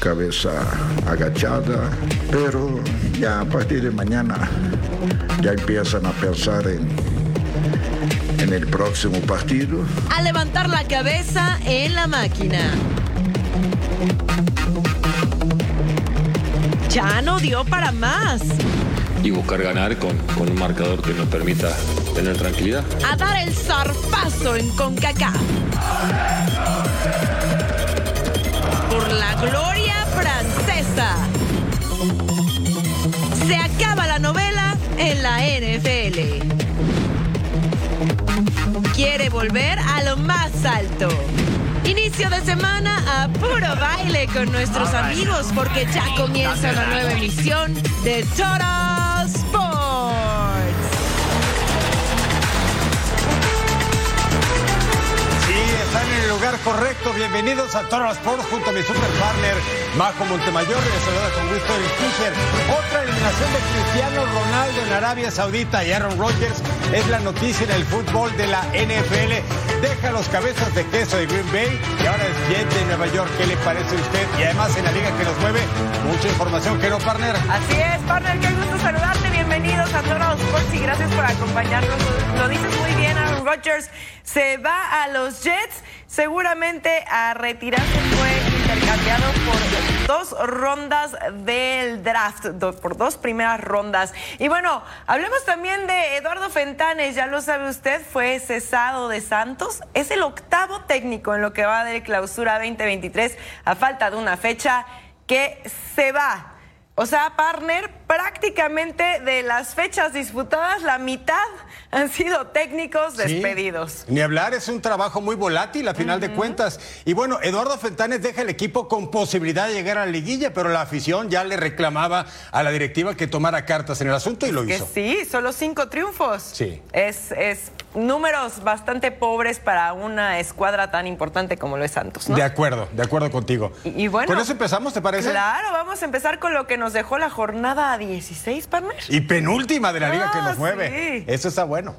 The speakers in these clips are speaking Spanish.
Cabeza agachada, pero ya a partir de mañana ya empiezan a pensar en, en el próximo partido. A levantar la cabeza en la máquina. Ya no dio para más. y buscar ganar con, con un marcador que nos permita tener tranquilidad. A dar el zarpazo en CONCACAF. Por la gloria Se acaba la novela en la NFL. Quiere volver a lo más alto. Inicio de semana a puro baile con nuestros amigos porque ya comienza una nueva emisión de Total lugar correcto. Bienvenidos a Total Sports junto a mi super partner Majo Montemayor. Les saluda con gusto el Fisher. Otra eliminación de Cristiano Ronaldo en Arabia Saudita y Aaron Rodgers es la noticia en el fútbol de la NFL. Deja los cabezas de queso de Green Bay y ahora es Jet de Nueva York. ¿Qué le parece a usted? Y además en la liga que nos mueve, mucha información que no, partner. Así es, partner, qué gusto saludarte. Bienvenidos a Total Sports y gracias por acompañarnos. Lo dices Aaron Rodgers se va a los Jets. Seguramente a retirarse fue intercambiado por dos rondas del draft, por dos primeras rondas. Y bueno, hablemos también de Eduardo Fentanes, ya lo sabe usted, fue cesado de Santos. Es el octavo técnico en lo que va de clausura 2023 a falta de una fecha que se va. O sea, partner, prácticamente de las fechas disputadas, la mitad han sido técnicos Sí. despedidos. Ni hablar, es un trabajo muy volátil a final de cuentas. Y bueno, Eduardo Fentanes deja el equipo con posibilidad de llegar a la liguilla, pero la afición ya le reclamaba a la directiva que tomara cartas en el asunto y lo hizo. sí, solo cinco triunfos. Sí. Es, es números bastante pobres para una escuadra tan importante como lo es Santos, ¿no? De acuerdo, de acuerdo contigo. Y, y bueno. ¿Con eso empezamos, te parece? Claro, vamos a empezar con lo que nos dejó la jornada 16, partner. Y penúltima de la liga que Ah, nos mueve. sí. Eso está bueno.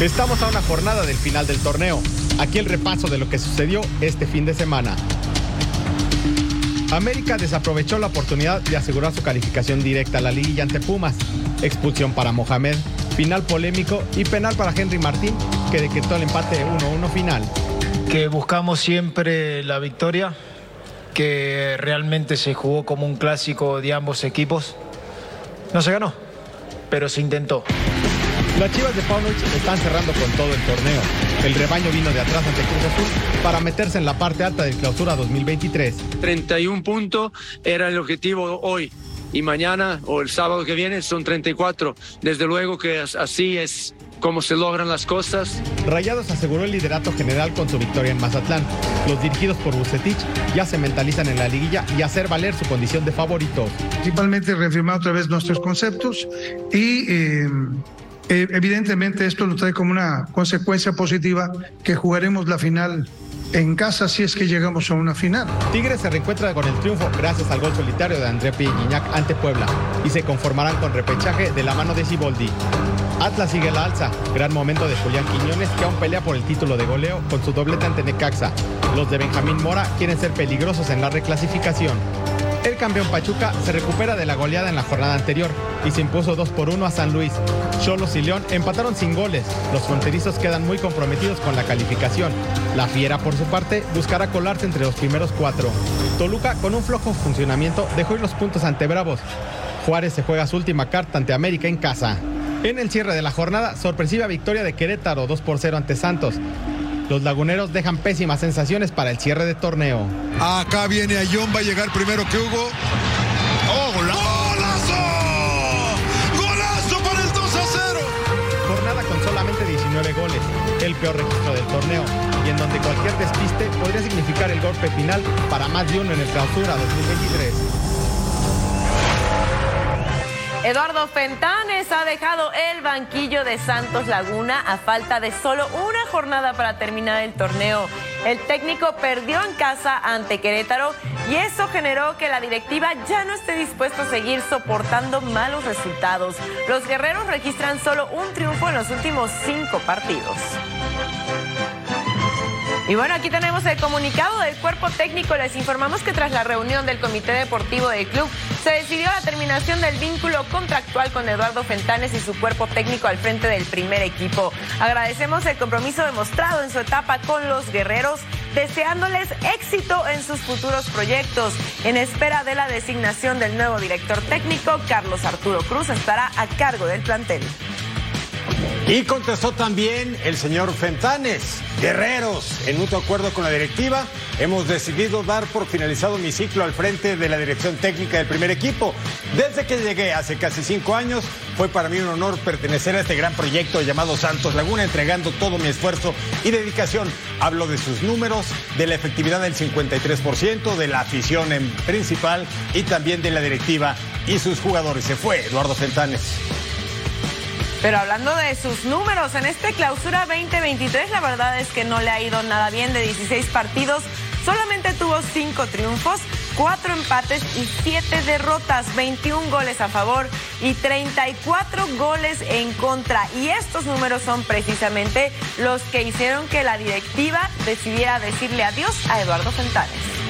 Estamos a una jornada del final del torneo. Aquí el repaso de lo que sucedió este fin de semana. América desaprovechó la oportunidad de asegurar su calificación directa a la liguilla ante Pumas. Expulsión para Mohamed, final polémico y penal para Henry Martín, que decretó el empate 1-1 final. que buscamos siempre la victoria, que realmente se jugó como un clásico de ambos equipos. No se ganó, pero se intentó. Las Chivas de Paunovic están cerrando con todo el torneo. El rebaño vino de atrás ante Cruz Azul para meterse en la parte alta del clausura 2023. 31 puntos era el objetivo hoy y mañana o el sábado que viene son 34. Desde luego que as- así es como se logran las cosas. Rayados aseguró el liderato general con su victoria en Mazatlán. Los dirigidos por Bucetich ya se mentalizan en la liguilla y hacer valer su condición de favoritos. principalmente reafirmar otra vez nuestros conceptos y eh, eh, evidentemente esto lo trae como una consecuencia positiva que jugaremos la final en casa si es que llegamos a una final. Tigres se reencuentra con el triunfo gracias al gol solitario de André Piñac ante Puebla y se conformarán con repechaje de la mano de Siboldi. Atlas sigue la alza, gran momento de Julián Quiñones que aún pelea por el título de goleo con su doblete ante Necaxa. Los de Benjamín Mora quieren ser peligrosos en la reclasificación. El campeón Pachuca se recupera de la goleada en la jornada anterior y se impuso 2 por 1 a San Luis. Cholos y León empataron sin goles. Los fronterizos quedan muy comprometidos con la calificación. La Fiera, por su parte, buscará colarse entre los primeros cuatro. Toluca, con un flojo funcionamiento, dejó ir los puntos ante Bravos. Juárez se juega su última carta ante América en casa. En el cierre de la jornada, sorpresiva victoria de Querétaro 2 por 0 ante Santos. Los laguneros dejan pésimas sensaciones para el cierre de torneo. Acá viene Ayón, va a llegar primero que Hugo. ¡Oh, ¡Golazo! ¡Golazo para el 2 a 0! Jornada con solamente 19 goles, el peor registro del torneo, y en donde cualquier despiste podría significar el golpe final para más de uno en el clausura 2023. Eduardo Fentanes ha dejado el banquillo de Santos Laguna a falta de solo una jornada para terminar el torneo. El técnico perdió en casa ante Querétaro y eso generó que la directiva ya no esté dispuesta a seguir soportando malos resultados. Los guerreros registran solo un triunfo en los últimos cinco partidos. Y bueno, aquí tenemos el comunicado del cuerpo técnico. Les informamos que tras la reunión del Comité Deportivo del club se decidió la terminación del vínculo contractual con Eduardo Fentanes y su cuerpo técnico al frente del primer equipo. Agradecemos el compromiso demostrado en su etapa con los guerreros, deseándoles éxito en sus futuros proyectos. En espera de la designación del nuevo director técnico, Carlos Arturo Cruz estará a cargo del plantel. Y contestó también el señor Fentanes. Guerreros, en mutuo acuerdo con la directiva, hemos decidido dar por finalizado mi ciclo al frente de la dirección técnica del primer equipo. Desde que llegué hace casi cinco años, fue para mí un honor pertenecer a este gran proyecto llamado Santos Laguna, entregando todo mi esfuerzo y dedicación. Hablo de sus números, de la efectividad del 53%, de la afición en principal y también de la directiva y sus jugadores. Se fue Eduardo Fentanes. Pero hablando de sus números, en este clausura 2023 la verdad es que no le ha ido nada bien de 16 partidos. Solamente tuvo 5 triunfos, 4 empates y 7 derrotas, 21 goles a favor y 34 goles en contra. Y estos números son precisamente los que hicieron que la directiva decidiera decirle adiós a Eduardo Fentanes.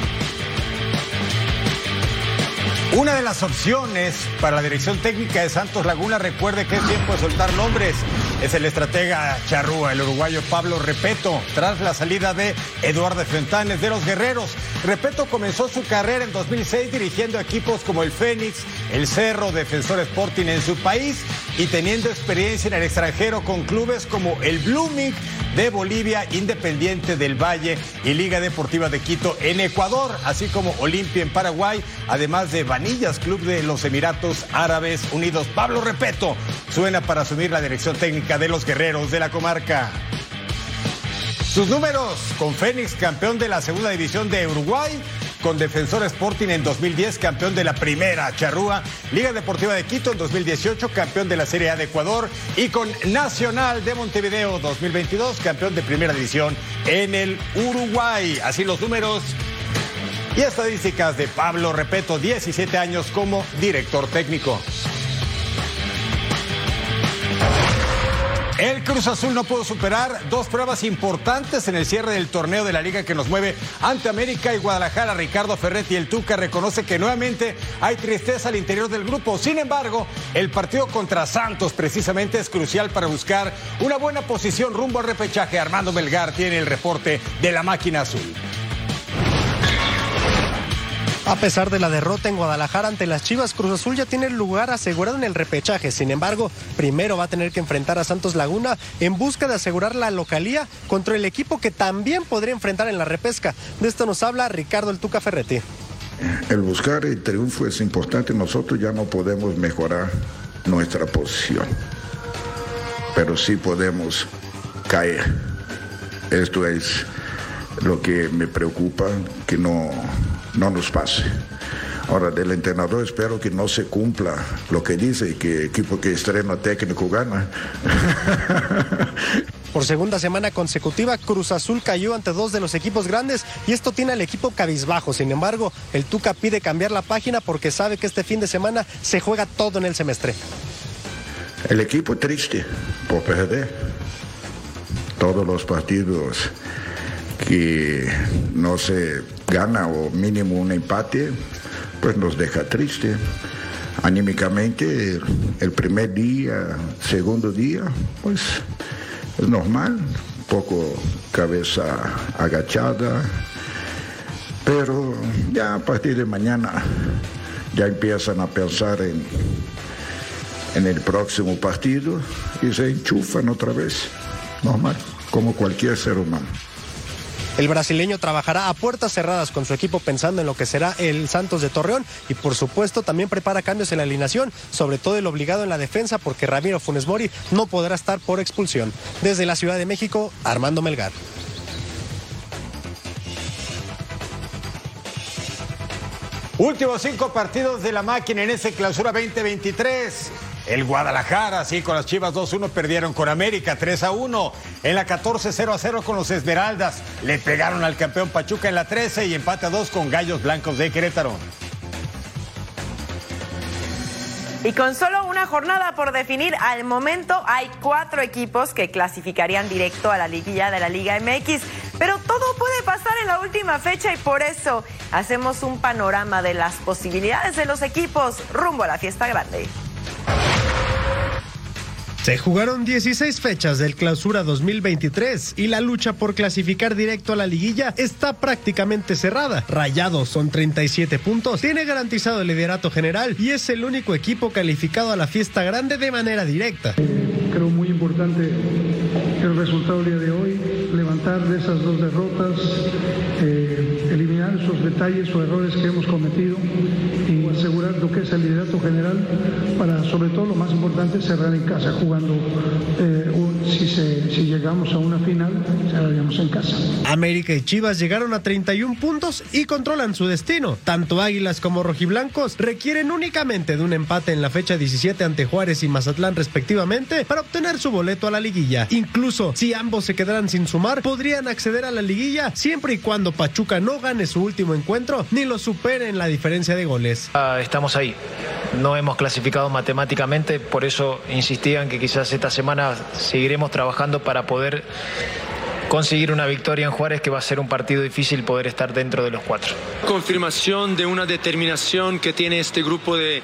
Una de las opciones para la dirección técnica de Santos Laguna, recuerde que es tiempo de soltar nombres, es el estratega charrúa, el uruguayo Pablo Repeto, tras la salida de Eduardo Fentanes de los Guerreros. Repeto comenzó su carrera en 2006 dirigiendo equipos como el Fénix, el Cerro, Defensor Sporting en su país y teniendo experiencia en el extranjero con clubes como el Blooming de Bolivia, Independiente del Valle y Liga Deportiva de Quito en Ecuador, así como Olimpia en Paraguay, además de Vanillas, Club de los Emiratos Árabes Unidos. Pablo Repeto suena para asumir la dirección técnica de los guerreros de la comarca. Sus números con Fénix, campeón de la segunda división de Uruguay, con Defensor Sporting en 2010, campeón de la primera charrúa, Liga Deportiva de Quito en 2018, campeón de la Serie A de Ecuador y con Nacional de Montevideo 2022, campeón de primera división en el Uruguay. Así los números y estadísticas de Pablo Repeto, 17 años como director técnico. El Cruz Azul no pudo superar dos pruebas importantes en el cierre del torneo de la liga que nos mueve ante América y Guadalajara. Ricardo Ferretti el Tuca reconoce que nuevamente hay tristeza al interior del grupo. Sin embargo, el partido contra Santos precisamente es crucial para buscar una buena posición rumbo al repechaje. Armando Melgar tiene el reporte de la máquina azul. A pesar de la derrota en Guadalajara ante las Chivas, Cruz Azul ya tiene el lugar asegurado en el repechaje. Sin embargo, primero va a tener que enfrentar a Santos Laguna en busca de asegurar la localía contra el equipo que también podría enfrentar en la repesca. De esto nos habla Ricardo El Tuca Ferretti. El buscar el triunfo es importante. Nosotros ya no podemos mejorar nuestra posición, pero sí podemos caer. Esto es lo que me preocupa, que no no nos pase. Ahora, del entrenador espero que no se cumpla lo que dice, que equipo que estrena técnico gana. Por segunda semana consecutiva, Cruz Azul cayó ante dos de los equipos grandes y esto tiene al equipo cabizbajo. Sin embargo, el Tuca pide cambiar la página porque sabe que este fin de semana se juega todo en el semestre. El equipo triste por perder todos los partidos que no se gana o mínimo un empate, pues nos deja triste. Anímicamente, el primer día, segundo día, pues es normal, un poco cabeza agachada, pero ya a partir de mañana ya empiezan a pensar en, en el próximo partido y se enchufan otra vez, normal, como cualquier ser humano. El brasileño trabajará a puertas cerradas con su equipo pensando en lo que será el Santos de Torreón y por supuesto también prepara cambios en la alineación, sobre todo el obligado en la defensa porque Ramiro Funes Mori no podrá estar por expulsión. Desde la Ciudad de México, Armando Melgar. Últimos cinco partidos de la máquina en ese clausura 2023. El Guadalajara, sí, con las Chivas 2-1 perdieron con América 3-1. En la 14 0-0 con los Esmeraldas. Le pegaron al campeón Pachuca en la 13 y empate a 2 con Gallos Blancos de Querétaro. Y con solo una jornada por definir, al momento hay cuatro equipos que clasificarían directo a la liguilla de la Liga MX. Pero todo puede pasar en la última fecha y por eso hacemos un panorama de las posibilidades de los equipos rumbo a la fiesta grande. Se jugaron 16 fechas del Clausura 2023 y la lucha por clasificar directo a la liguilla está prácticamente cerrada. Rayados son 37 puntos, tiene garantizado el liderato general y es el único equipo calificado a la fiesta grande de manera directa. Creo muy importante el resultado del día de hoy, levantar de esas dos derrotas, eh, eliminar esos detalles o errores que hemos cometido y asegurar lo que es el liderato general para, sobre todo, lo más importante, cerrar en casa jugando. eh, si, se- si llegamos a una final, cerraríamos en casa. América y Chivas llegaron a 31 puntos y controlan su destino. Tanto Águilas como Rojiblancos requieren únicamente de un empate en la fecha 17 ante Juárez y Mazatlán respectivamente para obtener su boleto a la liguilla. Incluso si ambos se quedaran sin sumar, podrían acceder a la liguilla siempre y cuando Pachuca no gane su último encuentro ni lo supere en la diferencia de goles. Ah, estamos ahí. No hemos clasificado matemáticamente, por eso insistían que quizás esta semana seguiremos trabajando para poder conseguir una victoria en Juárez, que va a ser un partido difícil poder estar dentro de los cuatro. Confirmación de una determinación que tiene este grupo de,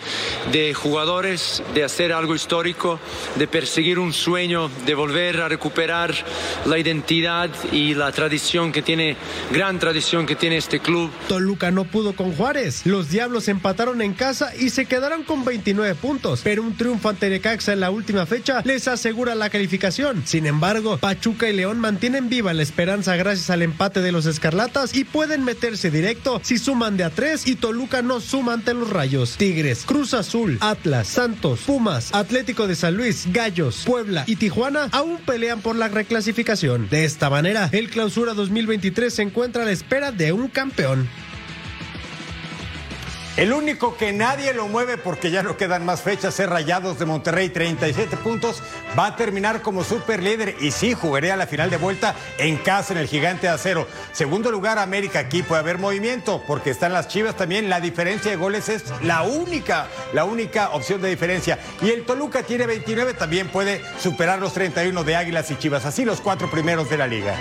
de jugadores de hacer algo histórico, de perseguir un sueño, de volver a recuperar la identidad y la tradición que tiene, gran tradición que tiene este club. Toluca no pudo con Juárez. Los Diablos empataron en casa y se quedaron con 29 puntos, pero un triunfo ante Necaxa en la última fecha les asegura la calificación. Sin embargo, Pachuca y León mantienen la esperanza gracias al empate de los Escarlatas y pueden meterse directo si suman de a tres y Toluca no suma ante los Rayos. Tigres, Cruz Azul, Atlas, Santos, Pumas, Atlético de San Luis, Gallos, Puebla y Tijuana aún pelean por la reclasificación. De esta manera, el clausura 2023 se encuentra a la espera de un campeón. El único que nadie lo mueve porque ya no quedan más fechas es Rayados de Monterrey, 37 puntos. Va a terminar como super líder y sí jugaría la final de vuelta en casa en el Gigante de Acero. Segundo lugar, América. Aquí puede haber movimiento porque están las Chivas también. La diferencia de goles es la única, la única opción de diferencia. Y el Toluca tiene 29, también puede superar los 31 de Águilas y Chivas. Así los cuatro primeros de la liga.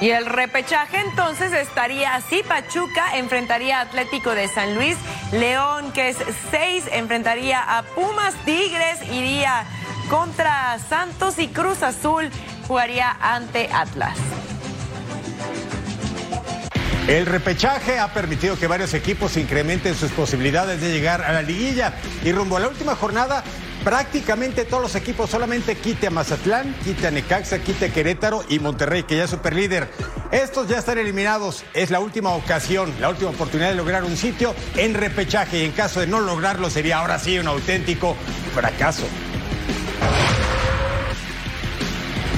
Y el repechaje entonces estaría así. Pachuca enfrentaría a Atlético de San Luis. León, que es 6, enfrentaría a Pumas. Tigres iría contra Santos y Cruz Azul jugaría ante Atlas. El repechaje ha permitido que varios equipos incrementen sus posibilidades de llegar a la liguilla. Y rumbo a la última jornada, prácticamente todos los equipos solamente quite a Mazatlán, quite a Necaxa, quite a Querétaro y Monterrey, que ya es superlíder. Estos ya están eliminados. Es la última ocasión, la última oportunidad de lograr un sitio en repechaje. Y en caso de no lograrlo, sería ahora sí un auténtico fracaso.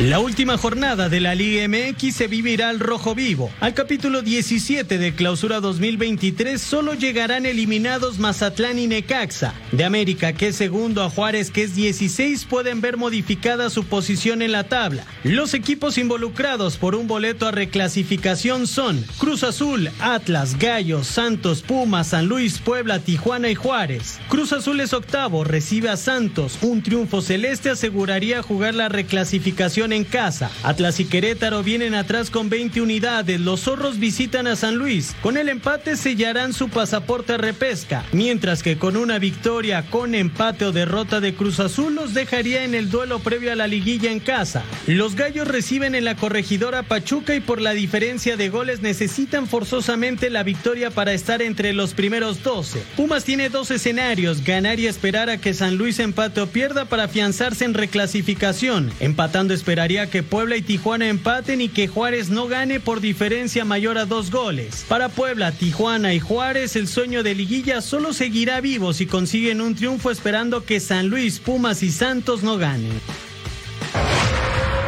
La última jornada de la Liga MX se vivirá al rojo vivo. Al capítulo 17 de Clausura 2023 solo llegarán eliminados Mazatlán y Necaxa. De América, que es segundo, a Juárez, que es 16, pueden ver modificada su posición en la tabla. Los equipos involucrados por un boleto a reclasificación son Cruz Azul, Atlas, Gallos, Santos, Pumas, San Luis, Puebla, Tijuana y Juárez. Cruz Azul es octavo, recibe a Santos. Un triunfo celeste aseguraría jugar la reclasificación en casa. Atlas y Querétaro vienen atrás con 20 unidades. Los zorros visitan a San Luis. Con el empate sellarán su pasaporte a repesca. Mientras que con una victoria, con empate o derrota de Cruz Azul los dejaría en el duelo previo a la liguilla en casa. Los gallos reciben en la corregidora Pachuca y por la diferencia de goles necesitan forzosamente la victoria para estar entre los primeros 12. Pumas tiene dos escenarios, ganar y esperar a que San Luis empate o pierda para afianzarse en reclasificación. Empatando esperar esperaría que Puebla y Tijuana empaten y que Juárez no gane por diferencia mayor a dos goles. Para Puebla, Tijuana y Juárez, el sueño de liguilla solo seguirá vivo si consiguen un triunfo esperando que San Luis, Pumas y Santos no ganen.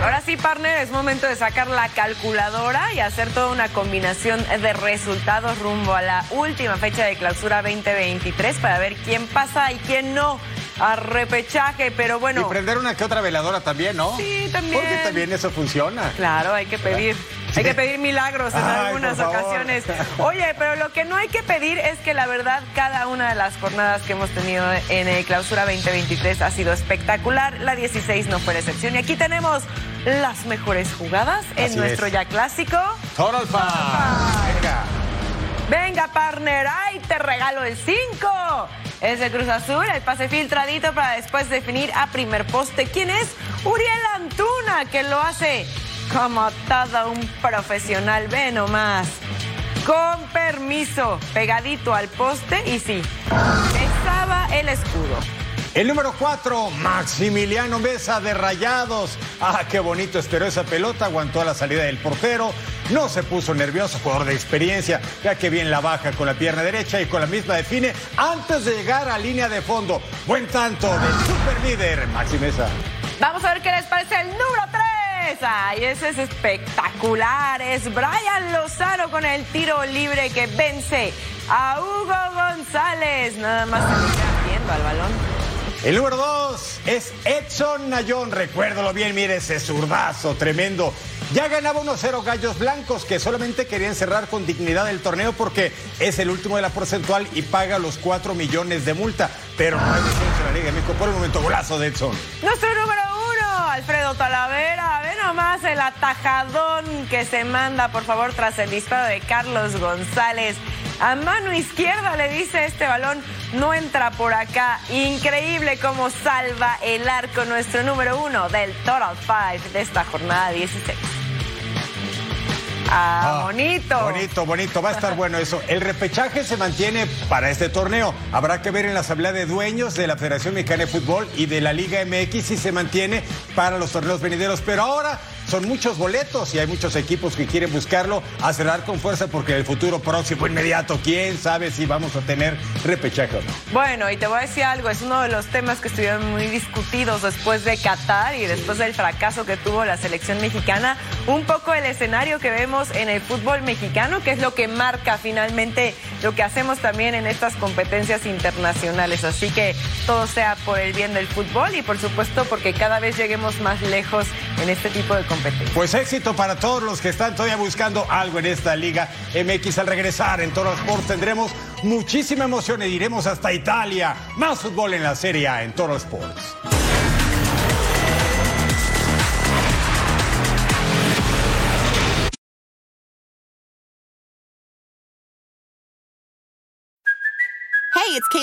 Ahora sí, partner, es momento de sacar la calculadora y hacer toda una combinación de resultados rumbo a la última fecha de clausura 2023 para ver quién pasa y quién no a repechaje, pero bueno. Y prender una que otra veladora también, ¿no? Sí, también. Porque también eso funciona. Claro, hay que pedir. Hay que pedir milagros en Ay, algunas ocasiones. Oye, pero lo que no hay que pedir es que la verdad cada una de las jornadas que hemos tenido en el Clausura 2023 ha sido espectacular. La 16 no fue la excepción. Y aquí tenemos las mejores jugadas en Así nuestro es. ya clásico. Total Fan. Venga. Venga, partner, ay, te regalo el 5. Es el Cruz Azul, el pase filtradito para después definir a primer poste. ¿Quién es? Uriel Antuna, que lo hace como todo un profesional. Ve nomás. Con permiso, pegadito al poste y sí, estaba el escudo. El número 4, Maximiliano Mesa de Rayados. Ah, qué bonito esperó esa pelota, aguantó a la salida del portero, no se puso nervioso, jugador de experiencia, ya que bien la baja con la pierna derecha y con la misma define antes de llegar a línea de fondo. Buen tanto del super líder, Maxi Mesa. Vamos a ver qué les parece el número 3. Ay, ese es espectacular. Es Brian Lozano con el tiro libre que vence a Hugo González. Nada más se le viendo al balón. El número 2 es Edson Nayón. Recuérdalo bien, mire ese zurdazo tremendo. Ya ganaba 1-0 Gallos Blancos que solamente querían cerrar con dignidad el torneo porque es el último de la porcentual y paga los 4 millones de multa. Pero no hay descenso en la Liga México. Por un momento, golazo de Edson. Nuestro número Alfredo Talavera. Ve nomás el atajadón que se manda, por favor, tras el disparo de Carlos González. A mano izquierda le dice este balón, no entra por acá. Increíble cómo salva el arco nuestro número uno del Total Five de esta jornada 16. Ah, bonito. Bonito, bonito. Va a estar bueno eso. El repechaje se mantiene para este torneo. Habrá que ver en la asamblea de dueños de la Federación Mexicana de Fútbol y de la Liga MX si se mantiene para los torneos venideros. Pero ahora son muchos boletos y hay muchos equipos que quieren buscarlo a cerrar con fuerza porque en el futuro próximo, inmediato, quién sabe si vamos a tener repechaje o no. Bueno, y te voy a decir algo, es uno de los temas que estuvieron muy discutidos después de Qatar y después del fracaso que tuvo la selección mexicana. Un poco el escenario que vemos en el fútbol mexicano, que es lo que marca finalmente lo que hacemos también en estas competencias internacionales. Así que todo sea por el bien del fútbol y por supuesto porque cada vez lleguemos más lejos en este tipo de competencias. Pues éxito para todos los que están todavía buscando algo en esta Liga MX. Al regresar en Toro Sports tendremos muchísima emoción y iremos hasta Italia. Más fútbol en la Serie A en Toro Sports.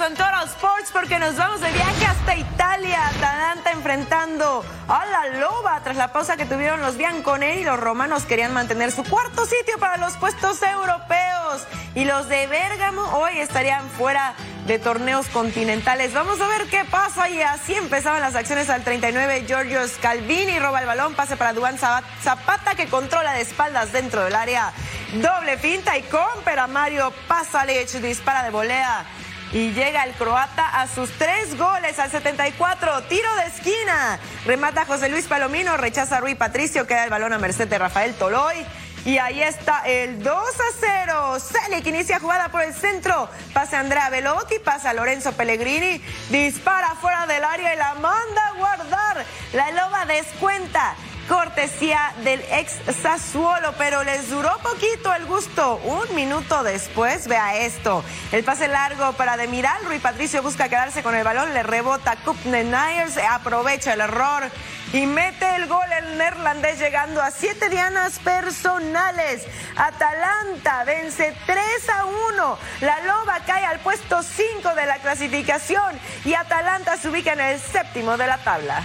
En Total Sports porque nos vamos de viaje hasta Italia. Atalanta enfrentando a la Loba tras la pausa que tuvieron los bianconeri. Los romanos querían mantener su cuarto sitio para los puestos europeos. Y los de Bérgamo hoy estarían fuera de torneos continentales. Vamos a ver qué pasa. Y así empezaban las acciones al 39. Giorgio Scalvini roba el balón, pase para Duan Zapata que controla de espaldas dentro del área. Doble finta y compra Mario Pasalic dispara de volea. Y llega el croata a sus tres goles al 74, tiro de esquina. Remata José Luis Palomino, rechaza Rui Patricio, queda el balón a merced de Rafael Toloy. Y ahí está el 2 a 0. Selic inicia jugada por el centro. Pasa Andrea Velotti, pasa Lorenzo Pellegrini. Dispara fuera del área y la manda a guardar. La loba descuenta. Cortesía del ex Sassuolo, pero les duró poquito el gusto. Un minuto después, vea esto. El pase largo para Demiral, Rui Patricio busca quedarse con el balón, le rebota Kupne Nyers, aprovecha el error y mete el gol el neerlandés llegando a siete dianas personales. Atalanta vence 3 a 1. La Loba cae al puesto 5 de la clasificación y Atalanta se ubica en el séptimo de la tabla.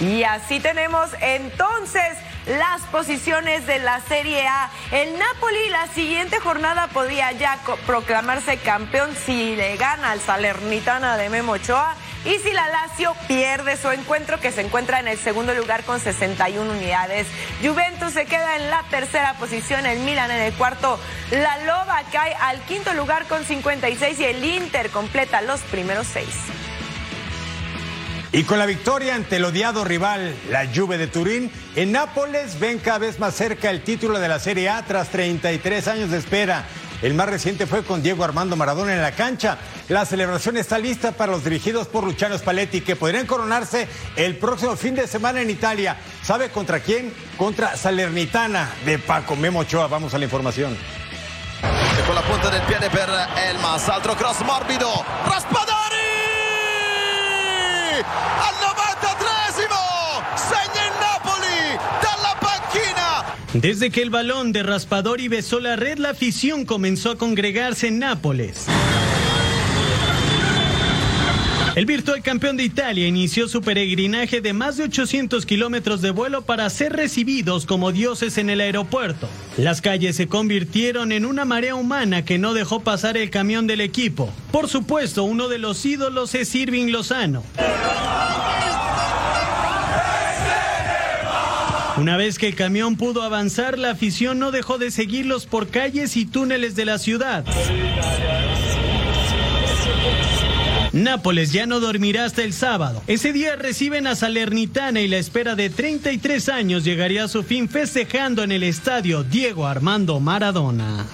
Y así tenemos entonces las posiciones de la Serie A. El Napoli la siguiente jornada podría ya proclamarse campeón si le gana al Salernitana de Memo Ochoa y si la Lazio pierde su encuentro que se encuentra en el segundo lugar con 61 unidades. Juventus se queda en la tercera posición, el Milan en el cuarto, la Loba cae al quinto lugar con 56 y el Inter completa los primeros seis. Y con la victoria ante el odiado rival, la Juve de Turín, en Nápoles ven cada vez más cerca el título de la Serie A tras 33 años de espera. El más reciente fue con Diego Armando Maradona en la cancha. La celebración está lista para los dirigidos por Luciano Spalletti, que podrían coronarse el próximo fin de semana en Italia. ¿Sabe contra quién? Contra Salernitana de Paco Memo Ochoa. Vamos a la información. Con la punta del pie per Elmas, altro cross morbido, Raspadori! Al 93 segna el Napoli dalla panchina. Desde que el balón de Raspadori besó la red, la afición comenzó a congregarse en Nápoles. El virtual campeón de Italia inició su peregrinaje de más de 800 kilómetros de vuelo para ser recibidos como dioses en el aeropuerto. Las calles se convirtieron en una marea humana que no dejó pasar el camión del equipo. Por supuesto, uno de los ídolos es Irving Lozano. Una vez que el camión pudo avanzar, la afición no dejó de seguirlos por calles y túneles de la ciudad. Nápoles ya no dormirá hasta el sábado. Ese día reciben a Salernitana y la espera de 33 años llegaría a su fin festejando en el estadio Diego Armando Maradona.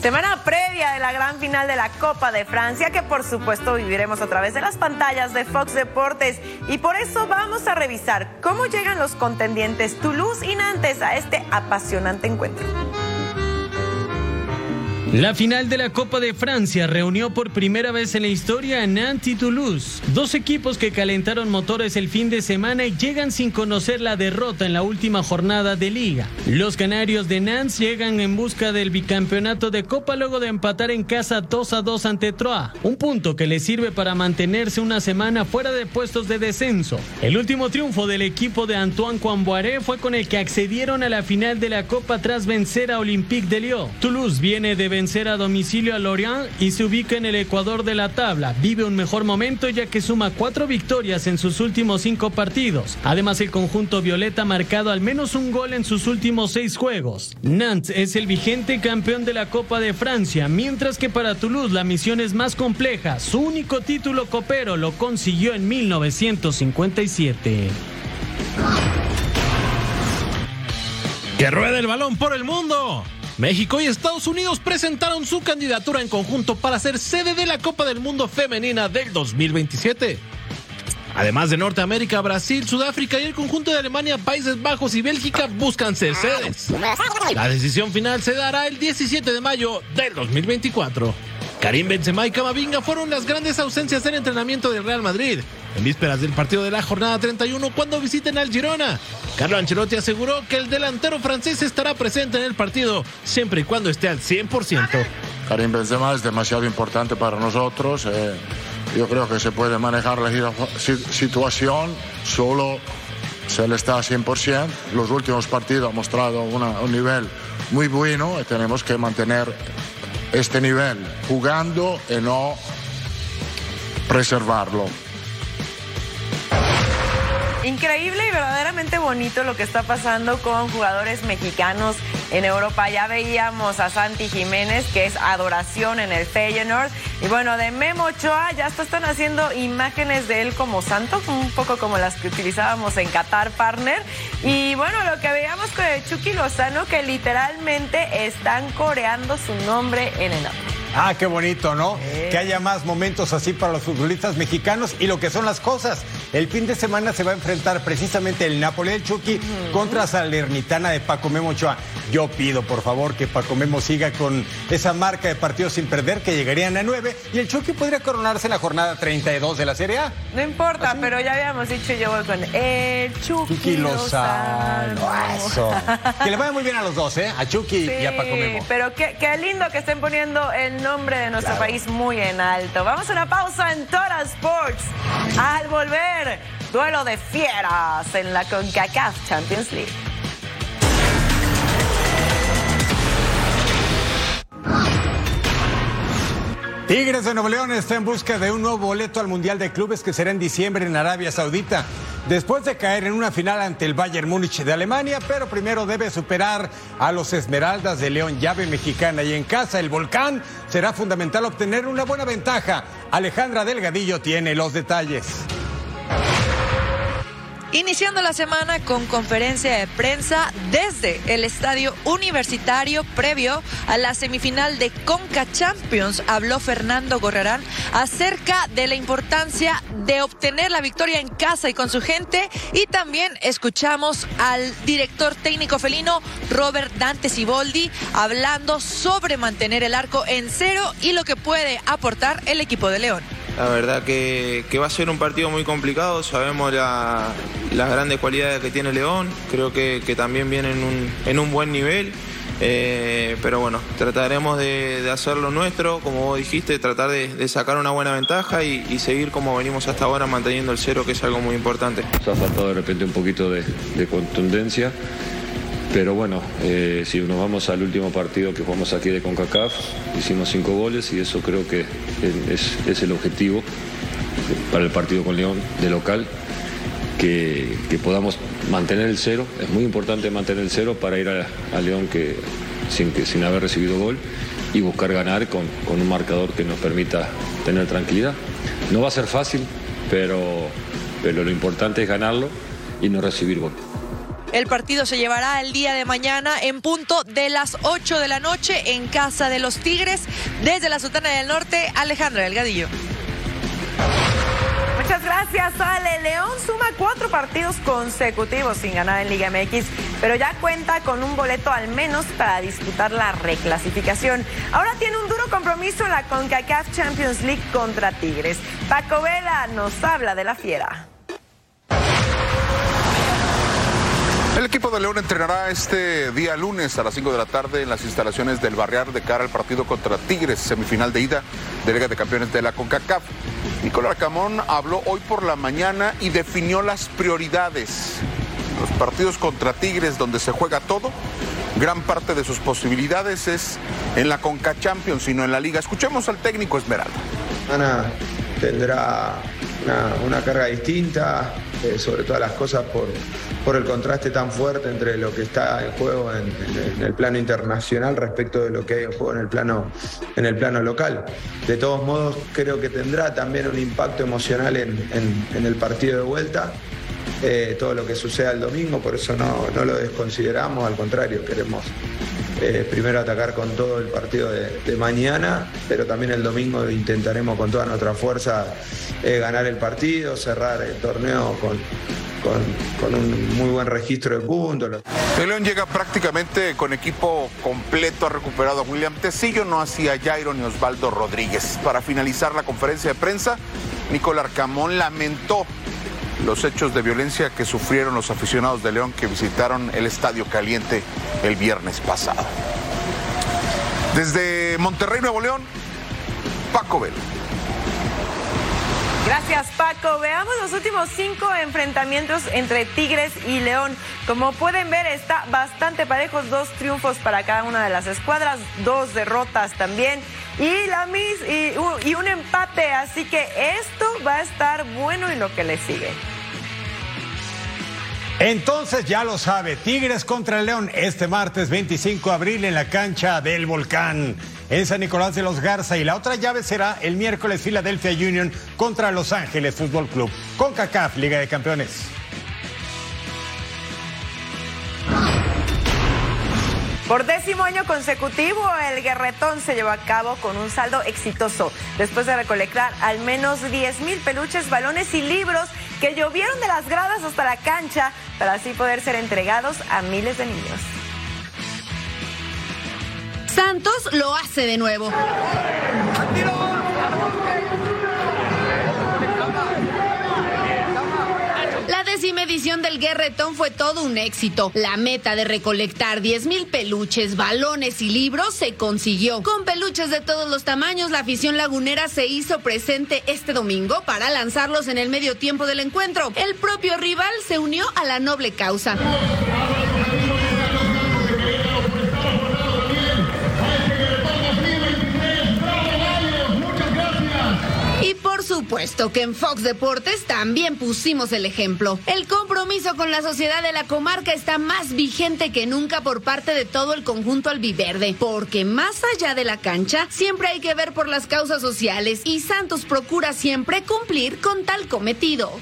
Semana previa de la gran final de la Copa de Francia, que por supuesto viviremos a través de las pantallas de Fox Deportes. Y por eso vamos a revisar cómo llegan los contendientes Toulouse y Nantes a este apasionante encuentro. La final de la Copa de Francia reunió por primera vez en la historia a Nantes y Toulouse, dos equipos que calentaron motores el fin de semana y llegan sin conocer la derrota en la última jornada de liga. Los canarios de Nantes llegan en busca del bicampeonato de Copa luego de empatar en casa 2 a 2 ante Troyes, un punto que les sirve para mantenerse una semana fuera de puestos de descenso. El último triunfo del equipo de Antoine Camboiré fue con el que accedieron a la final de la Copa tras vencer a Olympique de Lyon. Toulouse viene de vencer a domicilio a Lorient y se ubica en el ecuador de la tabla. Vive un mejor momento ya que suma cuatro victorias en sus últimos cinco partidos. Además, el conjunto violeta ha marcado al menos un gol en sus últimos seis juegos. Nantes es el vigente campeón de la Copa de Francia, mientras que para Toulouse la misión es más compleja. Su único título copero lo consiguió en 1957. Que ruede el balón por el mundo. México y Estados Unidos presentaron su candidatura en conjunto para ser sede de la Copa del Mundo Femenina del 2027. Además de Norteamérica, Brasil, Sudáfrica y el conjunto de Alemania, Países Bajos y Bélgica buscan ser sedes. La decisión final se dará el 17 de mayo del 2024. Karim Benzema y Camavinga fueron las grandes ausencias del entrenamiento del Real Madrid, en vísperas del partido de la jornada 31 cuando visiten al Girona. Carlo Ancelotti aseguró que el delantero francés estará presente en el partido siempre y cuando esté al 100%. Karim Benzema es demasiado importante para nosotros. Eh, yo creo que se puede manejar la situación solo si él está al 100%. Los últimos partidos han mostrado un nivel muy bueno y tenemos que mantener este nivel jugando y no preservarlo. Increíble y verdaderamente bonito lo que está pasando con jugadores mexicanos en Europa. Ya veíamos a Santi Jiménez, que es adoración en el Feyenoord. Y bueno, de Memo Ochoa ya están haciendo imágenes de él como santo, un poco como las que utilizábamos en Qatar Partner. Y bueno, lo que veíamos con el Chucky Lozano, que literalmente están coreando su nombre en el nombre. Ah, qué bonito, ¿no? Que haya más momentos así para los futbolistas mexicanos y lo que son las cosas. El fin de semana se va a enfrentar precisamente el Napoli del Chucky contra Salernitana de Paco Memo Ochoa. Yo pido, por favor, que Paco Memo siga con esa marca de partidos sin perder, que llegarían a nueve, y el Chucky podría coronarse en la jornada 32 de la Serie A. No importa, pero ya habíamos dicho yo voy con el Chucky, Chucky Lozano. Eso. Que le vaya muy bien a los dos, ¿eh? A Chucky y a Paco Memo. pero qué, qué lindo que estén poniendo el nombre de nuestro Claro. país muy en alto. Vamos a una pausa en Tora Sports. Al volver, duelo de fieras en la CONCACAF Champions League. Tigres de Nuevo León está en busca de un nuevo boleto al Mundial de Clubes que será en diciembre en Arabia Saudita. Después de caer en una final ante el Bayern Múnich de Alemania, pero primero debe superar a los Esmeraldas de León, llave mexicana. Y en casa, el Volcán, será fundamental obtener una buena ventaja. Alejandra Delgadillo tiene los detalles. Iniciando la semana con conferencia de prensa desde el estadio universitario previo a la semifinal de Conca Champions, habló Fernando Gorrerán acerca de la importancia de obtener la victoria en casa y con su gente. Y también escuchamos al director técnico felino Robert Dante Siboldi hablando sobre mantener el arco en cero y lo que puede aportar el equipo de León. La verdad que, que va a ser un partido muy complicado, sabemos la- las grandes cualidades que tiene León, creo que, que también viene en un, en un buen nivel, eh, pero bueno, trataremos de, de hacer lo nuestro, como vos dijiste, tratar de, sacar una buena ventaja y, seguir como venimos hasta ahora manteniendo el cero, que es algo muy importante. Nos ha faltado de repente un poquito de contundencia, pero bueno, eh, si nos vamos al último partido que jugamos aquí de CONCACAF, hicimos cinco goles y eso creo que es, es el objetivo para el partido con León de local, que, que podamos mantener el cero, es muy importante mantener el cero para ir a, a León que, sin, que, sin haber recibido gol y buscar ganar con, con un marcador que nos permita tener tranquilidad. No va a ser fácil, pero, pero lo importante es ganarlo y no recibir gol. El partido se llevará el día de mañana en punto de las 8 de la noche en casa de los Tigres desde la Sultana del Norte, Alejandra Delgadillo. Muchas gracias, Ale. León suma cuatro partidos consecutivos sin ganar en Liga MX, pero ya cuenta con un boleto al menos para disputar la reclasificación. Ahora tiene un duro compromiso en la CONCACAF Champions League contra Tigres. Paco Vela nos habla de la fiera. El equipo de León entrenará este día lunes a las 5 de la tarde en las instalaciones del Barriar de cara al partido contra Tigres, semifinal de ida de Liga de Campeones de la CONCACAF. Nicolás Camón habló hoy por la mañana y definió las prioridades. Los partidos contra Tigres donde se juega todo, gran parte de sus posibilidades es en la CONCA Champions, sino en la Liga. Escuchemos al técnico Esmeralda. Ana tendrá una, carga distinta, eh, sobre todas las cosas por, por el contraste tan fuerte entre lo que está en juego en, el plano internacional respecto de lo que hay en juego en el plano, en el plano local. De todos modos, creo que tendrá también un impacto emocional en, en- en el partido de vuelta. eh, todo lo que suceda el domingo, por eso no, no lo desconsideramos, al contrario, queremos eh, primero atacar con todo el partido de, mañana, pero también el domingo intentaremos con toda nuestra fuerza eh, ganar el partido, cerrar el torneo con, con- con un muy buen registro de puntos. El León llega prácticamente con equipo completo, ha recuperado a William Tecillo, no hacía Jairo ni Osvaldo Rodríguez. Para finalizar la conferencia de prensa, Nicolás Arcamón lamentó los hechos de violencia que sufrieron los aficionados de León que visitaron el Estadio Caliente el viernes pasado. Desde Monterrey, Nuevo León, Paco Vela. Gracias, Paco. Veamos los últimos cinco enfrentamientos entre Tigres y León. Como pueden ver, está bastante parejos. Dos triunfos para cada una de las escuadras, dos derrotas también. Y, la mis y, un- empate. Así que esto va a estar bueno y lo que le sigue. Entonces ya lo sabe, Tigres contra León este martes 25 de abril en la cancha del Volcán en San Nicolás de los Garza y la otra llave será el miércoles Philadelphia Union contra Los Ángeles Fútbol Club con CACAF Liga de Campeones. Por décimo año consecutivo, el guerretón se llevó a cabo con un saldo exitoso, después de recolectar al menos 10 mil peluches, balones y libros que llovieron de las gradas hasta la cancha para así poder ser entregados a miles de niños. Santos lo hace de nuevo. La décima edición del Guerretón fue todo un éxito. La meta de recolectar 10 mil peluches, balones y libros se consiguió. Con peluches de todos los tamaños, la afición lagunera se hizo presente este domingo para lanzarlos en el medio tiempo del encuentro. El propio rival se unió a la noble causa. Supuesto que en Fox Deportes también pusimos el ejemplo. El compromiso con la sociedad de la comarca está más vigente que nunca por parte de todo el conjunto albiverde, porque más allá de la cancha siempre hay que ver por las causas sociales y Santos procura siempre cumplir con tal cometido.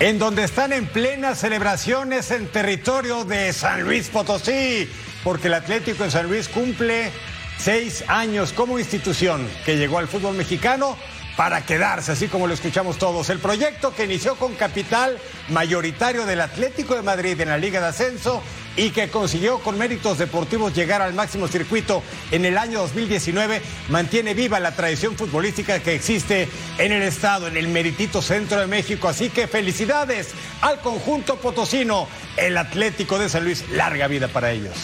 En donde están en plenas celebraciones en territorio de San Luis Potosí, porque el Atlético de San Luis cumple seis años como institución que llegó al fútbol mexicano para quedarse, así como lo escuchamos todos. El proyecto que inició con capital mayoritario del Atlético de Madrid en la Liga de Ascenso y que consiguió con méritos deportivos llegar al máximo circuito en el año 2019, mantiene viva la tradición futbolística que existe en el estado, en el meritito centro de México. Así que felicidades al conjunto potosino, el Atlético de San Luis. Larga vida para ellos.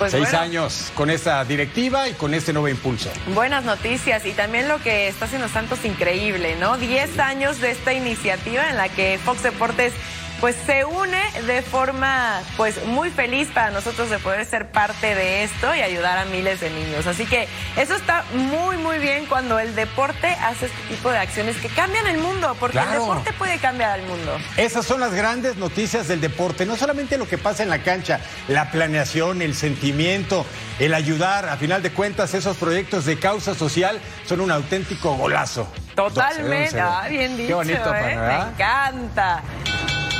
Pues Seis bueno. años con esta directiva y con este nuevo impulso. Buenas noticias y también lo que está haciendo Santos increíble, ¿no? Diez años de esta iniciativa en la que Fox Deportes pues se une de forma pues muy feliz para nosotros de poder ser parte de esto y ayudar a miles de niños. Así que eso está muy muy bien cuando el deporte hace este tipo de acciones que cambian el mundo, porque el deporte puede cambiar al mundo. Esas son las grandes noticias del deporte, no solamente lo que pasa en la cancha, la planeación, el sentimiento, el ayudar, a final de cuentas esos proyectos de causa social son un auténtico golazo. Totalmente, 12-11. ah, bien dicho, Qué bonito, ¿eh? me encanta.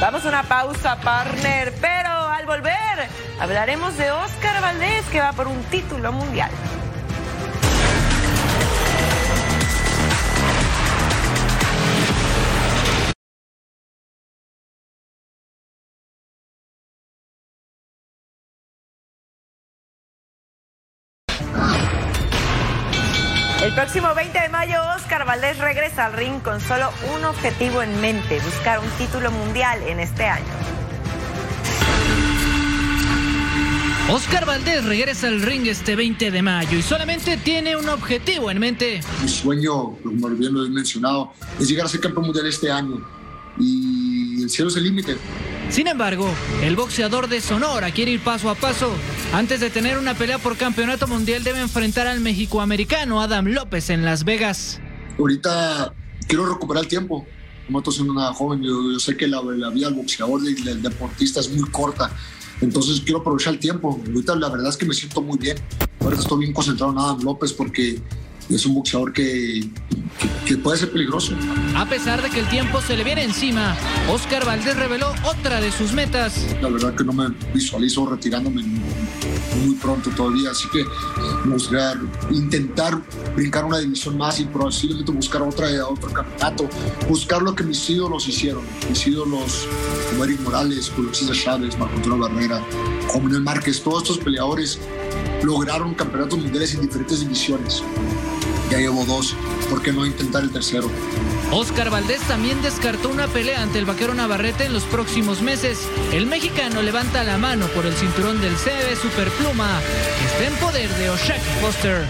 Vamos a una pausa, partner, pero al volver hablaremos de Oscar Valdés que va por un título mundial. El próximo 20 de mayo, Oscar Valdés regresa al ring con solo un objetivo en mente, buscar un título mundial en este año. Oscar Valdés regresa al ring este 20 de mayo y solamente tiene un objetivo en mente. Mi sueño, como bien lo he mencionado, es llegar a ser campeón mundial este año. Y el cielo es el límite. Sin embargo, el boxeador de Sonora quiere ir paso a paso. Antes de tener una pelea por campeonato mundial debe enfrentar al mexicoamericano Adam López en Las Vegas. Ahorita quiero recuperar el tiempo. Como estoy siendo una joven, yo, sé que la, la vida del boxeador y del deportista es muy corta. Entonces quiero aprovechar el tiempo. Ahorita la verdad es que me siento muy bien. Ahorita estoy bien concentrado en Adam López porque es un boxeador que, que- que puede ser peligroso. A pesar de que el tiempo se le viene encima, Oscar Valdés reveló otra de sus metas. La verdad que no me visualizo retirándome muy pronto todavía, así que buscar, intentar brincar una división más y posiblemente buscar otra, otro campeonato, buscar lo que mis ídolos hicieron, mis ídolos como Eric Morales, Julio César Chávez, Marco Antonio Barrera, como Manuel Márquez, todos estos peleadores lograron campeonatos mundiales en diferentes divisiones. Ya llevo dos, ¿por qué no intentar el tercero? Oscar Valdés también descartó una pelea ante el vaquero Navarrete en los próximos meses. El mexicano levanta la mano por el cinturón del CB Superpluma, que está en poder de Oshaki Foster.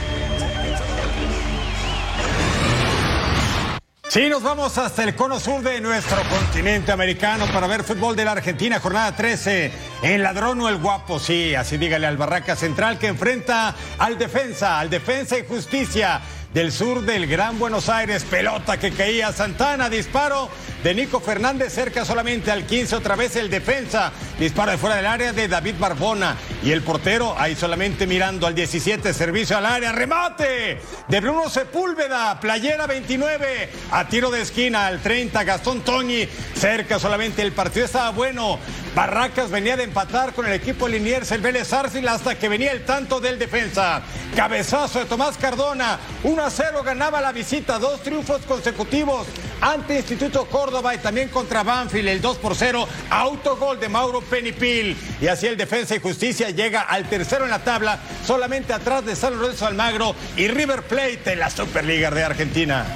Sí, nos vamos hasta el cono sur de nuestro continente americano para ver fútbol de la Argentina, jornada 13. En Ladrón o el Guapo, sí, así dígale al Barraca Central que enfrenta al defensa, al defensa y justicia del sur del Gran Buenos Aires. Pelota que caía. Santana, disparo de Nico Fernández cerca solamente al 15, otra vez el defensa, disparo de fuera del área de David Barbona. Y el portero ahí solamente mirando al 17, servicio al área, remate de Bruno Sepúlveda, playera 29, a tiro de esquina al 30, Gastón Toñi, cerca solamente el partido. Estaba bueno, Barracas venía de empatar con el equipo Liniers, el Vélez Arcil, hasta que venía el tanto del defensa. Cabezazo de Tomás Cardona, 1 a 0 ganaba la visita, dos triunfos consecutivos ante Instituto Córdoba y también contra Banfield, el 2 por 0, autogol de Mauro Penipil. Y así el Defensa y Justicia llega al tercero en la tabla, solamente atrás de San Lorenzo Almagro y River Plate en la Superliga de Argentina.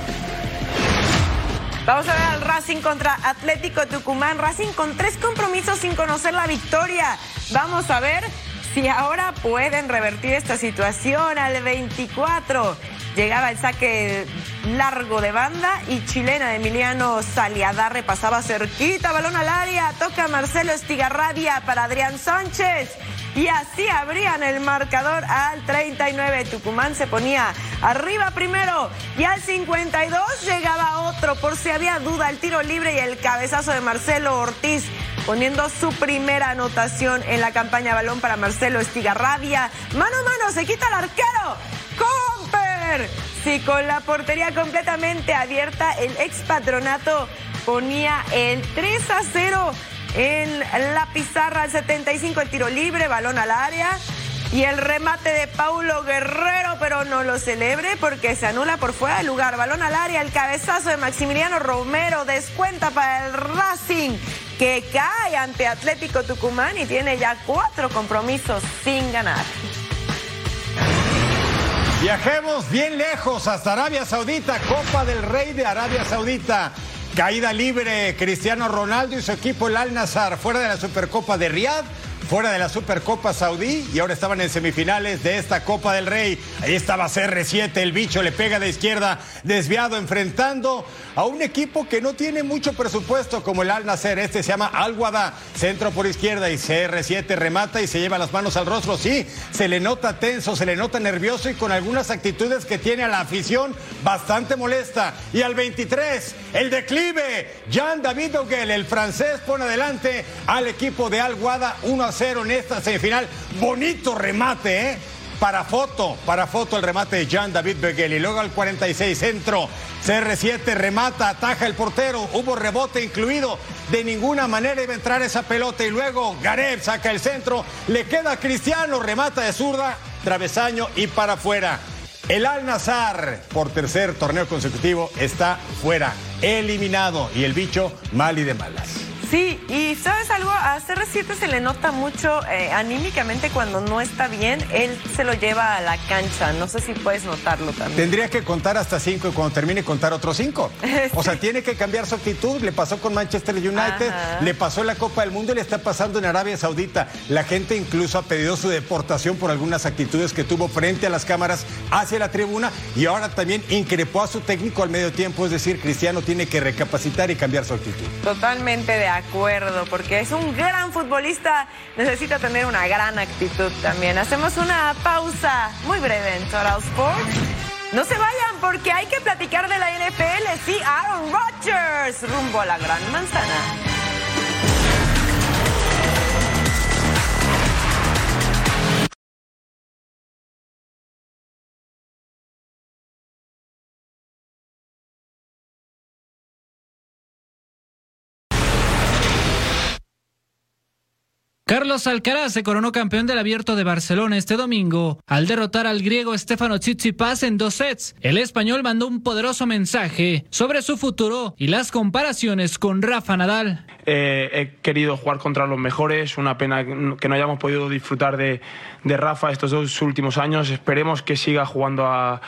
Vamos a ver al Racing contra Atlético Tucumán. Racing con tres compromisos sin conocer la victoria. Vamos a ver si ahora pueden revertir esta situación al 24. Llegaba el saque largo de banda y chilena Emiliano Saliadarre pasaba cerquita, balón al área, toca Marcelo Estigarrabia para Adrián Sánchez. Y así abrían el marcador al 39. Tucumán se ponía arriba primero y al 52 llegaba otro por si había duda el tiro libre y el cabezazo de Marcelo Ortiz poniendo su primera anotación en la campaña balón para Marcelo Estigarrabia. Mano a mano, se quita el arquero. Sí, con la portería completamente abierta, el ex patronato ponía el 3 a 0 en la pizarra al 75, el tiro libre, balón al área. Y el remate de Paulo Guerrero, pero no lo celebre porque se anula por fuera del lugar. Balón al área, el cabezazo de Maximiliano Romero, descuenta para el Racing, que cae ante Atlético Tucumán y tiene ya cuatro compromisos sin ganar. Viajemos bien lejos hasta Arabia Saudita, Copa del Rey de Arabia Saudita. Caída libre, Cristiano Ronaldo y su equipo, el Al Nazar, fuera de la Supercopa de Riyadh fuera de la Supercopa Saudí y ahora estaban en semifinales de esta Copa del Rey. Ahí estaba CR7, el bicho le pega de izquierda, desviado, enfrentando a un equipo que no tiene mucho presupuesto como el Al Nacer. Este se llama Al Wada, centro por izquierda y CR7 remata y se lleva las manos al rostro. Sí, se le nota tenso, se le nota nervioso y con algunas actitudes que tiene a la afición bastante molesta. Y al 23, el declive, Jean David Oguel, el francés, pone adelante al equipo de Al Wada 1 a en esta semifinal. Bonito remate, ¿eh? Para foto, para foto el remate de Jean David Beguel. Y luego al 46 centro, CR7 remata, ataja el portero. Hubo rebote incluido. De ninguna manera iba a entrar esa pelota. Y luego Gareb saca el centro. Le queda Cristiano, remata de zurda, travesaño y para afuera. El Al Nazar, por tercer torneo consecutivo, está fuera, eliminado. Y el bicho mal y de malas. Sí, y sabes algo, a CR7 se le nota mucho eh, anímicamente cuando no está bien, él se lo lleva a la cancha, no sé si puedes notarlo también. Tendría que contar hasta cinco y cuando termine contar otros cinco. O sea, tiene que cambiar su actitud, le pasó con Manchester United, le pasó en la Copa del Mundo y le está pasando en Arabia Saudita. La gente incluso ha pedido su deportación por algunas actitudes que tuvo frente a las cámaras hacia la tribuna y ahora también increpó a su técnico al medio tiempo, es decir, Cristiano tiene que recapacitar y cambiar su actitud. Totalmente de acuerdo porque es un gran futbolista, necesita tener una gran actitud también. Hacemos una pausa muy breve en Total Sports. No se vayan porque hay que platicar de la NFL. Sí, Aaron Rodgers rumbo a la gran manzana. Carlos Alcaraz se coronó campeón del Abierto de Barcelona este domingo al derrotar al griego Stefano Tsitsipas en dos sets. El español mandó un poderoso mensaje sobre su futuro y las comparaciones con Rafa Nadal. Eh, he querido jugar contra los mejores, una pena que no hayamos podido disfrutar de, Rafa estos dos últimos años. Esperemos que siga jugando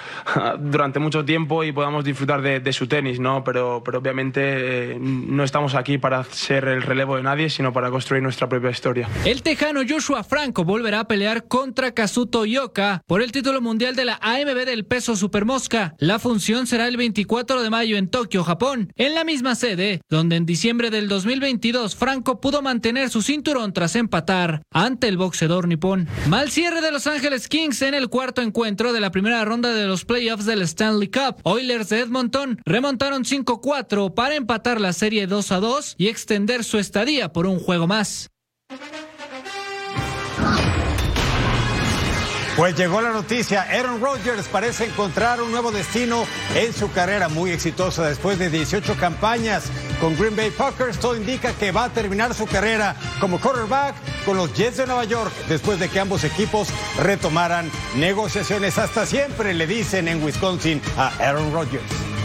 durante mucho tiempo y podamos disfrutar de, su tenis, ¿no? Pero, obviamente eh, no estamos aquí para ser el relevo de nadie, sino para construir nuestra propia historia. El tejano Joshua Franco volverá a pelear contra Kazuto Yoka por el título mundial de la AMB del peso supermosca. La función será el 24 de mayo en Tokio, Japón, en la misma sede, donde en diciembre del 2022 Franco pudo mantener su cinturón tras empatar ante el boxeador nipón. Mal cierre de Los Ángeles Kings en el cuarto encuentro de la primera ronda de los playoffs del Stanley Cup. Oilers de Edmonton remontaron 5-4 para empatar la serie 2 a 2 y extender su estadía por un juego más. Pues llegó la noticia, Aaron Rodgers parece encontrar un nuevo destino en su carrera muy exitosa después de 18 campañas con Green Bay Packers. Todo indica que va a terminar su carrera como quarterback con los Jets de Nueva York después de que ambos equipos retomaran negociaciones. Hasta siempre le dicen en Wisconsin a Aaron Rodgers.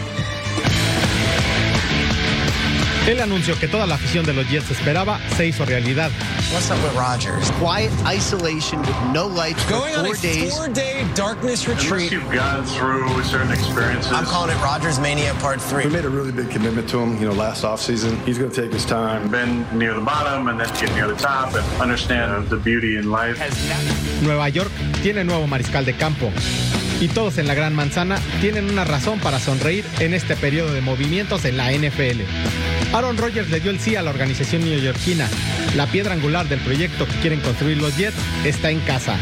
El anuncio que toda la afición de los Jets esperaba se hizo realidad. What's up with Rodgers? Quiet isolation with no lights for Going on four a days. four-day darkness retreat. you've gone through certain experiences. I'm calling it Rodgers Mania Part 3. We made a really big commitment to him, you know, last offseason. He's going to take his time, been near the bottom and then get near the top and understand the beauty in life. Nueva York tiene nuevo mariscal de campo. Y todos en la Gran Manzana tienen una razón para sonreír en este periodo de movimientos en la NFL. Aaron Rodgers le dio el sí a la organización neoyorquina. La piedra angular del proyecto que quieren construir los Jets está en casa.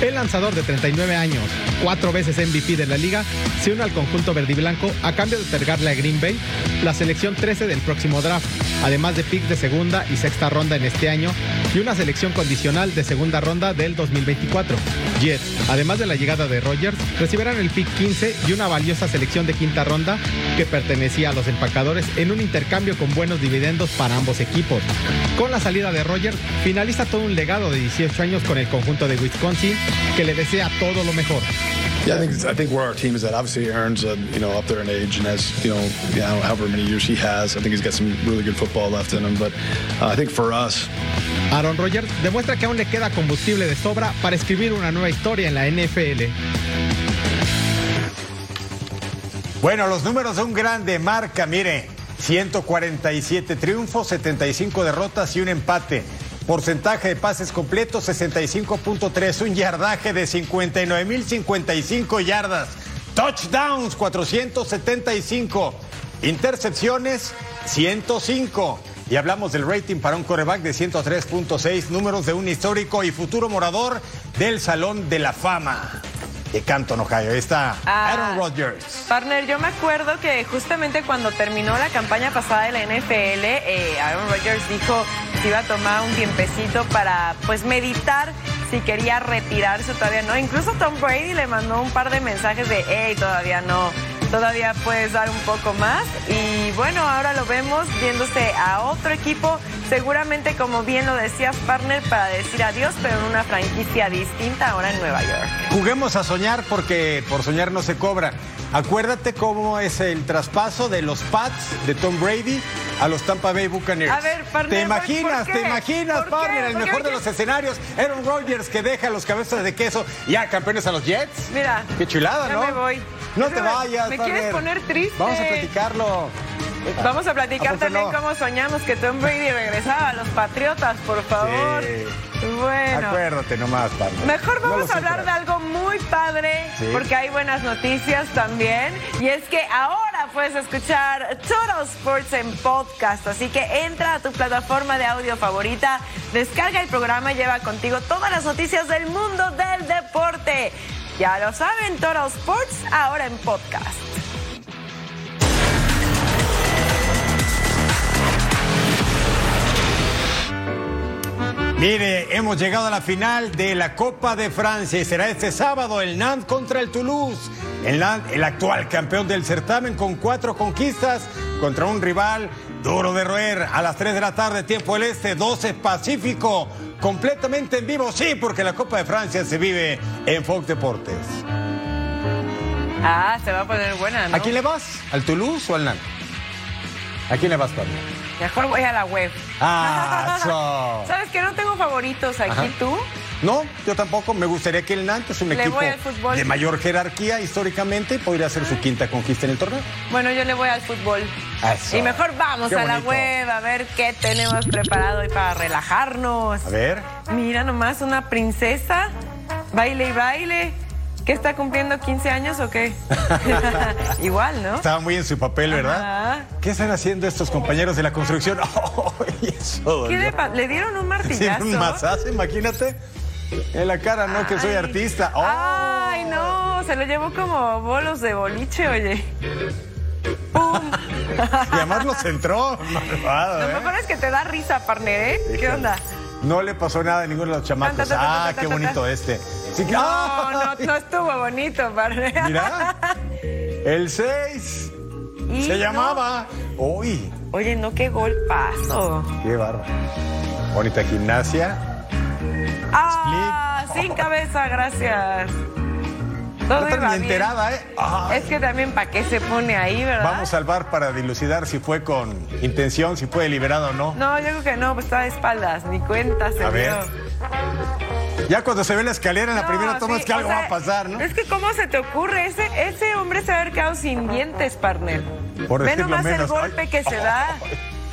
El lanzador de 39 años, cuatro veces MVP de la liga, se une al conjunto verdiblanco a cambio de otorgarle a Green Bay la selección 13 del próximo draft, además de pick de segunda y sexta ronda en este año y una selección condicional de segunda ronda del 2024. Jets, además de la llegada de Rodgers, recibirán el pick 15 y una valiosa selección de quinta ronda que pertenecía a los empacadores en un intercambio con buenos dividendos para ambos equipos. Con la salida de Rodgers, finaliza todo un legado de 18 años con el conjunto de Wisconsin que le desea todo lo mejor. Yeah, I think I think where our team is at. Obviously, Aaron's uh, you know up there in age and has you know, you know however many years he has. I think he's got some really good football left in him. But uh, I think for us, Aaron Rodgers demuestra que aún le queda combustible de sobra para escribir una nueva historia en la NFL. Bueno, los números de un grande marca, mire, 147 triunfos, 75 derrotas y un empate. Porcentaje de pases completos 65.3, un yardaje de 59.055 yardas. Touchdowns 475, intercepciones 105. Y hablamos del rating para un coreback de 103.6, números de un histórico y futuro morador del Salón de la Fama de Canton, Ohio. Ahí está Ah. Aaron Rodgers. Partner, yo me acuerdo que justamente cuando terminó la campaña pasada de la NFL, eh, Aaron Rodgers dijo que iba a tomar un tiempecito para pues meditar si quería retirarse o todavía no. Incluso Tom Brady le mandó un par de mensajes de, hey, todavía no, todavía puedes dar un poco más. Y bueno, ahora lo vemos viéndose a otro equipo, seguramente como bien lo decías, partner, para decir adiós, pero en una franquicia distinta ahora en Nueva York. Juguemos a soñar porque por soñar no se cobra. Acuérdate cómo es el traspaso de los Pats de Tom Brady a los Tampa Bay Buccaneers. A ver, partner, ¿Te imaginas, ¿por te imaginas, partner, el ¿Por qué mejor me de los escenarios? Aaron Rodgers que deja los cabezas de queso ya campeones a los Jets. Mira. Qué chulada, ya ¿no? me voy. No te vayas, ¿Me quieres poner triste? Vamos a platicarlo. Vamos a platicar ¿A poco también no? cómo soñamos que Tom Brady regresaba a los Patriotas, por favor. Bueno. Acuérdate nomás, partner. Mejor vamos a hablar de algo muy padre, Sí. porque hay buenas noticias también. Y es que ahora puedes escuchar Total Sports en podcast. Así que entra a tu plataforma de audio favorita, descarga el programa y lleva contigo todas las noticias del mundo del deporte. Ya lo saben, Total Sports ahora en podcast. Mire, hemos llegado a la final de la Copa de Francia y será este sábado el Nantes contra el Toulouse. El Nantes, el actual campeón del certamen con cuatro conquistas contra un rival duro de roer a las 3 de la tarde, tiempo del Este, 12 Pacífico, completamente en vivo, sí, porque la Copa de Francia se vive en Fox Deportes. Ah, se va a poner buena, ¿no? ¿A quién le vas? ¿Al Toulouse o al Nantes? ¿A quién le vas, Pablo? Mejor voy a la web. Ah, eso. ¿Sabes que no tengo favoritos aquí Ajá. tú? No, yo tampoco. Me gustaría que el Nantes, es un Le equipo de mayor jerarquía históricamente, podría ser su quinta conquista en el torneo. Bueno, yo le voy al fútbol. Eso. Y mejor vamos a la web a ver qué tenemos preparado hoy para relajarnos. A ver. Mira nomás, una princesa, baile y baile. ¿Qué está cumpliendo 15 años o qué? Igual, ¿no? Estaba muy en su papel, ¿verdad? Ajá. ¿Qué están haciendo estos compañeros de la construcción? ¡Ay, eso ¿Qué le, le dieron un Sí, martillazo? un masazo, imagínate. En la cara, ¿no? Que soy artista. ¡Oh! Ay, no, se lo llevó como bolos de boliche, oye. Y además lo centró. malvado, Lo ¿eh? mejor es que te da risa, partner, ¿eh? ¿Qué onda? No le pasó nada a ninguno de los chamacos. Ah, qué bonito este. Sí, que- No, no, no estuvo bonito, partner. Mira. El 6. Y Se no. llamaba. Uy, Oye, no, qué golpazo. qué bárbaro. Bonita gimnasia. Ah, sin cabeza, gracias. Todo No iba bien. enterada, ¿eh? Ay. Es que también para qué se pone ahí, ¿verdad? Vamos al bar para dilucidar si fue con intención, si fue deliberado o no. No, yo creo que no, pues está de espaldas, ni cuenta se A ver. Ya cuando se ve la escalera en la No, primera toma sí, es que o algo sea, va a pasar, ¿no? Es que cómo se te ocurre, ese, ese hombre se va a haber quedado sin dientes, partner. Por Ve nomás el menos. golpe Ay. que se da.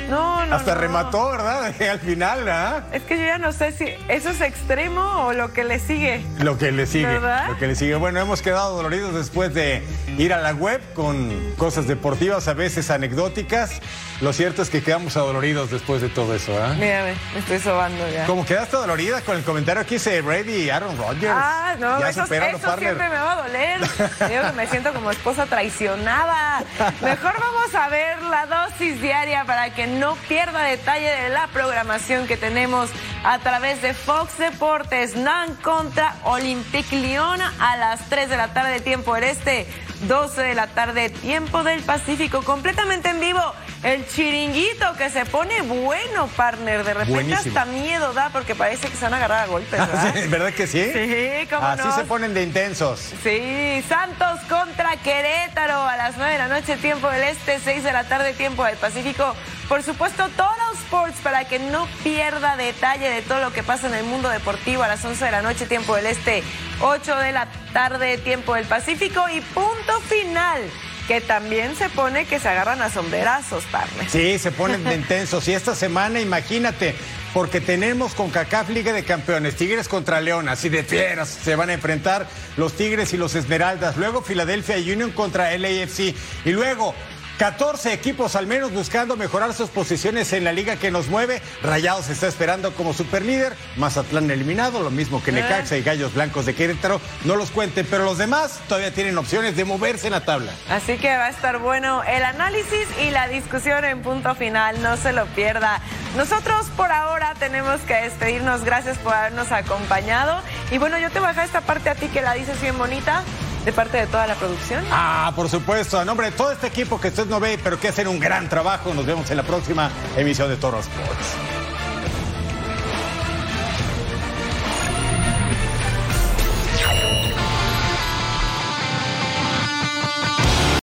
No, no, Hasta no. remató, ¿verdad? Al final, ¿ah? Es que yo ya no sé si eso es extremo o lo que le sigue. Lo que le sigue. ¿Verdad? Lo que le sigue. Bueno, hemos quedado doloridos después de ir a la web con cosas deportivas, a veces anecdóticas. Lo cierto es que quedamos adoloridos después de todo eso, ¿ah? Mírame, me estoy sobando ya. Como quedaste dolorida con el comentario que hice Brady y Aaron Rodgers. Ah, no, ya eso, eso siempre me va a doler. Que me siento como esposa traicionada. Mejor vamos a ver la dosis diaria para que no pierda detalle de la programación que tenemos a través de Fox Deportes. NAN contra Olympique Lyon a las 3 de la tarde, tiempo del este. 12 de la tarde, tiempo del Pacífico, completamente en vivo. El chiringuito que se pone bueno, partner. De repente Buenísimo. hasta miedo da porque parece que se van a agarrar a golpes, ¿verdad? ¿Verdad que sí? Sí, cómo Así no. se ponen de intensos. Sí, Santos contra Querétaro a las 9 de la noche, tiempo del Este, 6 de la tarde, tiempo del Pacífico. Por supuesto, los sports para que no pierda detalle de todo lo que pasa en el mundo deportivo a las 11 de la noche, tiempo del Este, 8 de la tarde, tiempo del Pacífico y punto final, que también se pone que se agarran a sombrerazos, partner. Sí, se ponen de intensos. Y esta semana, imagínate, porque tenemos con CACAF Liga de Campeones, Tigres contra León, así de fieras se van a enfrentar los Tigres y los Esmeraldas. Luego Philadelphia Union contra LAFC. Y luego 14 equipos al menos buscando mejorar sus posiciones en la liga que nos mueve. Rayados está esperando como superlíder. Mazatlán eliminado, lo mismo que Necaxa y Gallos Blancos de Querétaro. No los cuenten, pero los demás todavía tienen opciones de moverse en la tabla. Así que va a estar bueno el análisis y la discusión en punto final, no se lo pierda. Nosotros por ahora tenemos que despedirnos, gracias por habernos acompañado. Y bueno, yo te voy a dejar esta parte a ti que la dices bien bonita, de parte de toda la producción. Ah, por supuesto. A nombre de todo este equipo que usted no ve, pero que hacen un gran trabajo, nos vemos en la próxima emisión de Toro Sports.